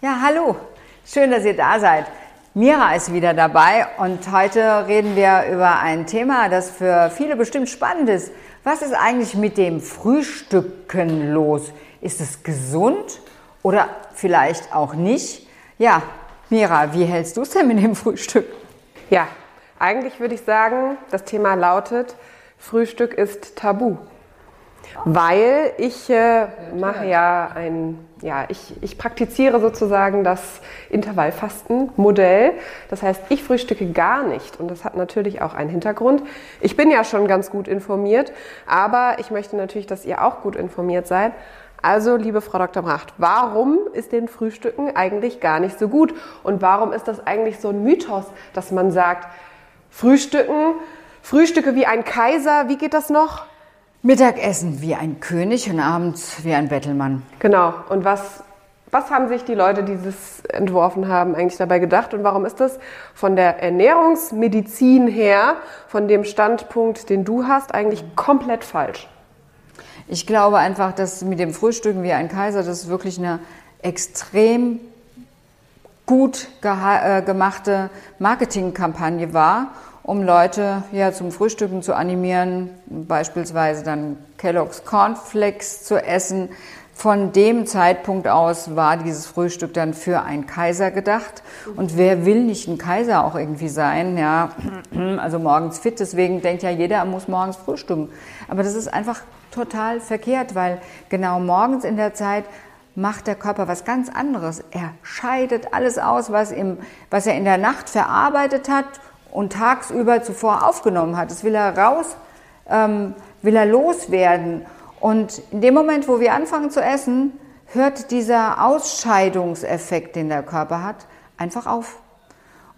Ja, hallo. Schön, dass ihr da seid. Mira ist wieder dabei und heute reden wir über ein Thema, das für viele bestimmt spannend ist. Was ist eigentlich mit dem Frühstücken los? Ist es gesund oder vielleicht auch nicht? Ja, Mira, wie hältst du es denn mit dem Frühstück? Ja, eigentlich würde ich sagen, das Thema lautet, Frühstück ist tabu. Weil ich äh, mache ja ein, ja, ich, ich praktiziere sozusagen das Intervallfasten-Modell. Das heißt, ich frühstücke gar nicht und das hat natürlich auch einen Hintergrund. Ich bin ja schon ganz gut informiert, aber ich möchte natürlich, dass ihr auch gut informiert seid. Also, liebe Frau Dr. Bracht, warum ist denn Frühstücken eigentlich gar nicht so gut? Und warum ist das eigentlich so ein Mythos, dass man sagt, Frühstücken, Frühstücke wie ein Kaiser, wie geht das noch? Mittagessen wie ein König und abends wie ein Bettelmann. Genau. Und was, was haben sich die Leute, die das entworfen haben, eigentlich dabei gedacht? Und warum ist das von der Ernährungsmedizin her, von dem Standpunkt, den du hast, eigentlich komplett falsch? Ich glaube einfach, dass mit dem Frühstücken wie ein Kaiser das wirklich eine extrem gut äh, gemachte Marketingkampagne war um Leute ja zum Frühstücken zu animieren, beispielsweise dann Kellogg's Cornflakes zu essen. Von dem Zeitpunkt aus war dieses Frühstück dann für einen Kaiser gedacht. Und wer will nicht ein Kaiser auch irgendwie sein? Ja, also morgens fit. Deswegen denkt ja jeder, er muss morgens frühstücken. Aber das ist einfach total verkehrt, weil genau morgens in der Zeit macht der Körper was ganz anderes. Er scheidet alles aus, was, im, was er in der Nacht verarbeitet hat und tagsüber zuvor aufgenommen hat. Das will er raus, ähm, will er loswerden. Und in dem Moment, wo wir anfangen zu essen, hört dieser Ausscheidungseffekt, den der Körper hat, einfach auf.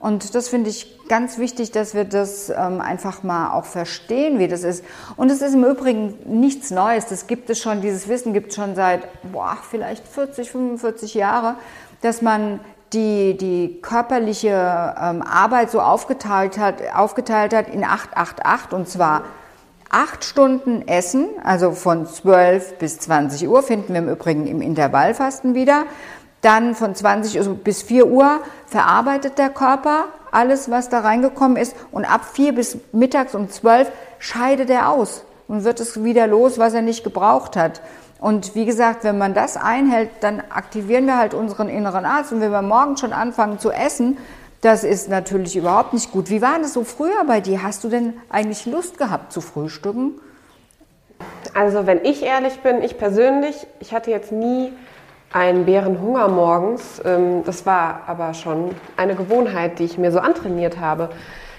Und das finde ich ganz wichtig, dass wir das ähm, einfach mal auch verstehen, wie das ist. Und es ist im Übrigen nichts Neues. Das gibt es schon, dieses Wissen gibt es schon seit, boah, vielleicht 40, 45 Jahre, dass man die, die körperliche ähm, Arbeit so aufgeteilt hat, aufgeteilt hat in 888 und zwar acht Stunden Essen, also von 12 bis 20 Uhr finden wir im Übrigen im Intervallfasten wieder. Dann von 20 Uhr bis 4 Uhr verarbeitet der Körper alles, was da reingekommen ist und ab 4 bis mittags um 12 scheidet er aus und wird es wieder los, was er nicht gebraucht hat. Und wie gesagt, wenn man das einhält, dann aktivieren wir halt unseren inneren Arzt. Und wenn wir morgen schon anfangen zu essen, das ist natürlich überhaupt nicht gut. Wie war das so früher bei dir? Hast du denn eigentlich Lust gehabt zu frühstücken? Also wenn ich ehrlich bin, ich persönlich, ich hatte jetzt nie einen Bärenhunger morgens. Ähm, das war aber schon eine Gewohnheit, die ich mir so antrainiert habe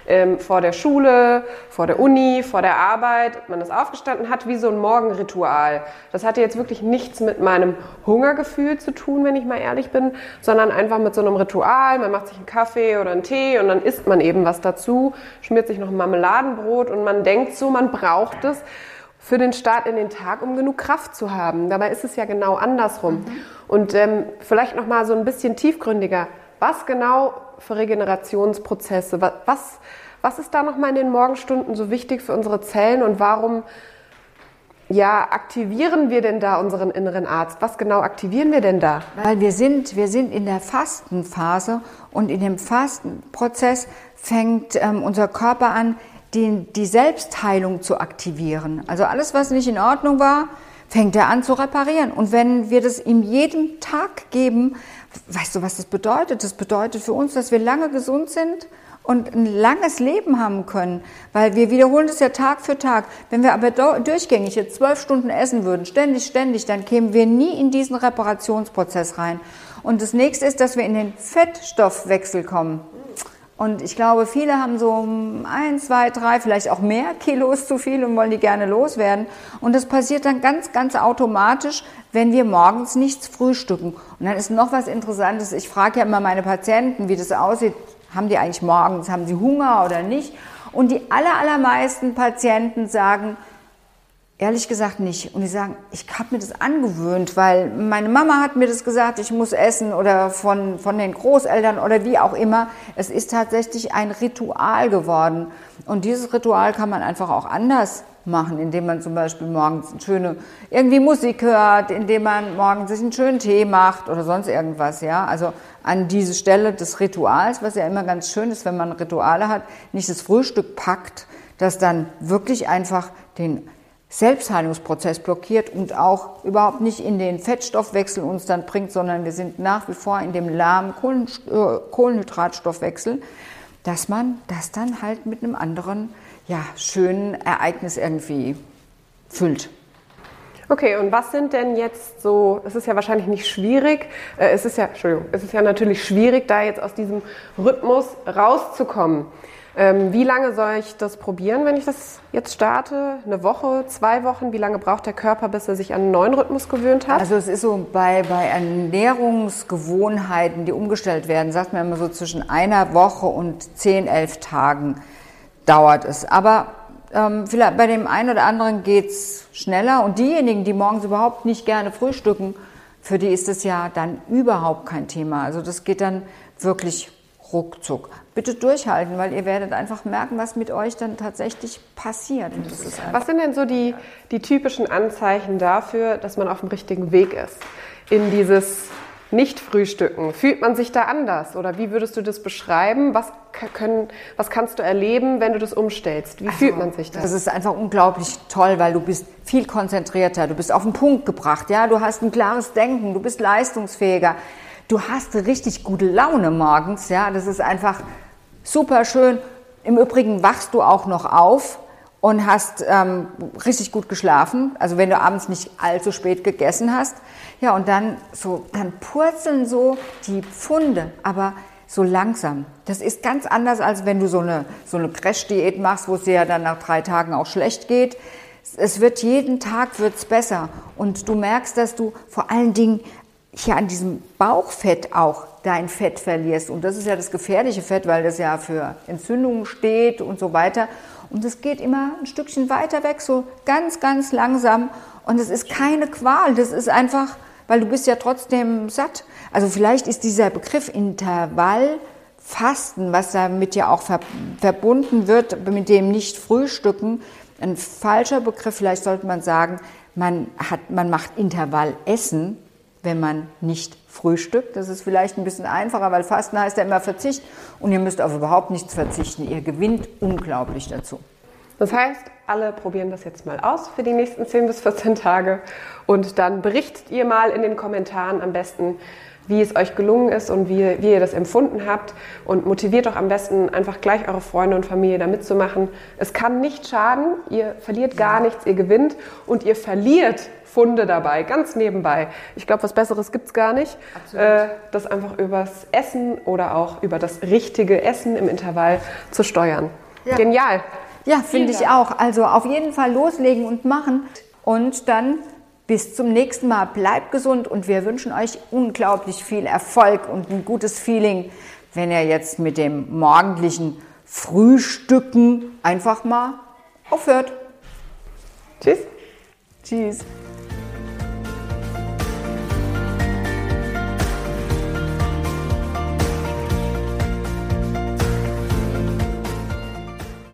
ähm, vor der Schule, vor der Uni, vor der Arbeit. Man ist aufgestanden, hat wie so ein Morgenritual. Das hatte jetzt wirklich nichts mit meinem Hungergefühl zu tun, wenn ich mal ehrlich bin, sondern einfach mit so einem Ritual. Man macht sich einen Kaffee oder einen Tee und dann isst man eben was dazu, schmiert sich noch ein Marmeladenbrot und man denkt so, man braucht es für den Start in den Tag, um genug Kraft zu haben. Dabei ist es ja genau andersrum. Mhm. Und ähm, vielleicht noch mal so ein bisschen tiefgründiger. Was genau für Regenerationsprozesse? Was, was ist da nochmal in den Morgenstunden so wichtig für unsere Zellen und warum ja, aktivieren wir denn da unseren inneren Arzt? Was genau aktivieren wir denn da? Weil wir sind, wir sind in der Fastenphase und in dem Fastenprozess fängt ähm, unser Körper an, die, die Selbstheilung zu aktivieren. Also alles, was nicht in Ordnung war, fängt er an zu reparieren. Und wenn wir das ihm jeden Tag geben, weißt du, was das bedeutet? Das bedeutet für uns, dass wir lange gesund sind und ein langes Leben haben können, weil wir wiederholen das ja Tag für Tag. Wenn wir aber durchgängig jetzt zwölf Stunden essen würden, ständig, ständig, dann kämen wir nie in diesen Reparationsprozess rein. Und das nächste ist, dass wir in den Fettstoffwechsel kommen. Und ich glaube, viele haben so ein, zwei, drei, vielleicht auch mehr Kilos zu viel und wollen die gerne loswerden. Und das passiert dann ganz, ganz automatisch, wenn wir morgens nichts frühstücken. Und dann ist noch was Interessantes. Ich frage ja immer meine Patienten, wie das aussieht. Haben die eigentlich morgens, haben sie Hunger oder nicht? Und die aller, allermeisten Patienten sagen, Ehrlich gesagt nicht. Und die sagen, ich habe mir das angewöhnt, weil meine Mama hat mir das gesagt, ich muss essen oder von, von den Großeltern oder wie auch immer. Es ist tatsächlich ein Ritual geworden. Und dieses Ritual kann man einfach auch anders machen, indem man zum Beispiel morgens eine schöne irgendwie Musik hört, indem man morgens sich einen schönen Tee macht oder sonst irgendwas, ja. Also an diese Stelle des Rituals, was ja immer ganz schön ist, wenn man Rituale hat, nicht das Frühstück packt, das dann wirklich einfach den Selbstheilungsprozess blockiert und auch überhaupt nicht in den Fettstoffwechsel uns dann bringt, sondern wir sind nach wie vor in dem lahmen äh, Kohlenhydratstoffwechsel, dass man das dann halt mit einem anderen, ja, schönen Ereignis irgendwie füllt. Okay, und was sind denn jetzt so, es ist ja wahrscheinlich nicht schwierig, äh, es ist ja, Entschuldigung, es ist ja natürlich schwierig, da jetzt aus diesem Rhythmus rauszukommen. Ähm, wie lange soll ich das probieren, wenn ich das jetzt starte? Eine Woche, zwei Wochen? Wie lange braucht der Körper, bis er sich an einen neuen Rhythmus gewöhnt hat? Also es ist so bei, bei Ernährungsgewohnheiten, die umgestellt werden, sagt man immer so zwischen einer Woche und zehn, elf Tagen dauert es. Aber ähm, vielleicht bei dem einen oder anderen geht es schneller. Und diejenigen, die morgens überhaupt nicht gerne frühstücken, für die ist es ja dann überhaupt kein Thema. Also das geht dann wirklich ruckzuck. Bitte durchhalten, weil ihr werdet einfach merken, was mit euch dann tatsächlich passiert. was sind denn so die, die typischen Anzeichen dafür, dass man auf dem richtigen Weg ist? In dieses Nicht-Frühstücken. Fühlt man sich da anders? Oder wie würdest du das beschreiben? Was, können, was kannst du erleben, wenn du das umstellst? Wie also, fühlt man sich da? Das ist einfach unglaublich toll, weil du bist viel konzentrierter, du bist auf den Punkt gebracht, ja, du hast ein klares Denken, du bist leistungsfähiger du hast richtig gute Laune morgens, ja, das ist einfach super schön. Im Übrigen wachst du auch noch auf und hast ähm, richtig gut geschlafen, also wenn du abends nicht allzu spät gegessen hast. Ja, und dann so, dann purzeln so die Pfunde, aber so langsam. Das ist ganz anders, als wenn du so eine, so eine Crash-Diät machst, wo es dir ja dann nach drei Tagen auch schlecht geht. Es wird jeden Tag wird's besser und du merkst, dass du vor allen Dingen hier an diesem Bauchfett auch dein Fett verlierst. Und das ist ja das gefährliche Fett, weil das ja für Entzündungen steht und so weiter. Und es geht immer ein Stückchen weiter weg, so ganz, ganz langsam. Und es ist keine Qual, das ist einfach, weil du bist ja trotzdem satt. Also vielleicht ist dieser Begriff Intervallfasten, was damit ja auch verbunden wird mit dem Nicht-Frühstücken, ein falscher Begriff. Vielleicht sollte man sagen, man, hat, man macht Intervallessen wenn man nicht frühstückt. Das ist vielleicht ein bisschen einfacher, weil Fasten heißt ja immer Verzicht und ihr müsst auf überhaupt nichts verzichten. Ihr gewinnt unglaublich dazu. Das heißt, alle probieren das jetzt mal aus für die nächsten 10 bis 14 Tage und dann berichtet ihr mal in den Kommentaren am besten, wie es euch gelungen ist und wie, wie ihr das empfunden habt und motiviert doch am besten einfach gleich eure Freunde und Familie da mitzumachen. Es kann nicht schaden, ihr verliert gar nichts, ihr gewinnt und ihr verliert Funde dabei, ganz nebenbei. Ich glaube, was Besseres gibt es gar nicht. Äh, das einfach übers Essen oder auch über das richtige Essen im Intervall zu steuern. Ja. Genial. Ja, finde ich auch. Also auf jeden Fall loslegen und machen. Und dann bis zum nächsten Mal. Bleibt gesund und wir wünschen euch unglaublich viel Erfolg und ein gutes Feeling, wenn ihr jetzt mit dem morgendlichen Frühstücken einfach mal aufhört. Tschüss. Tschüss.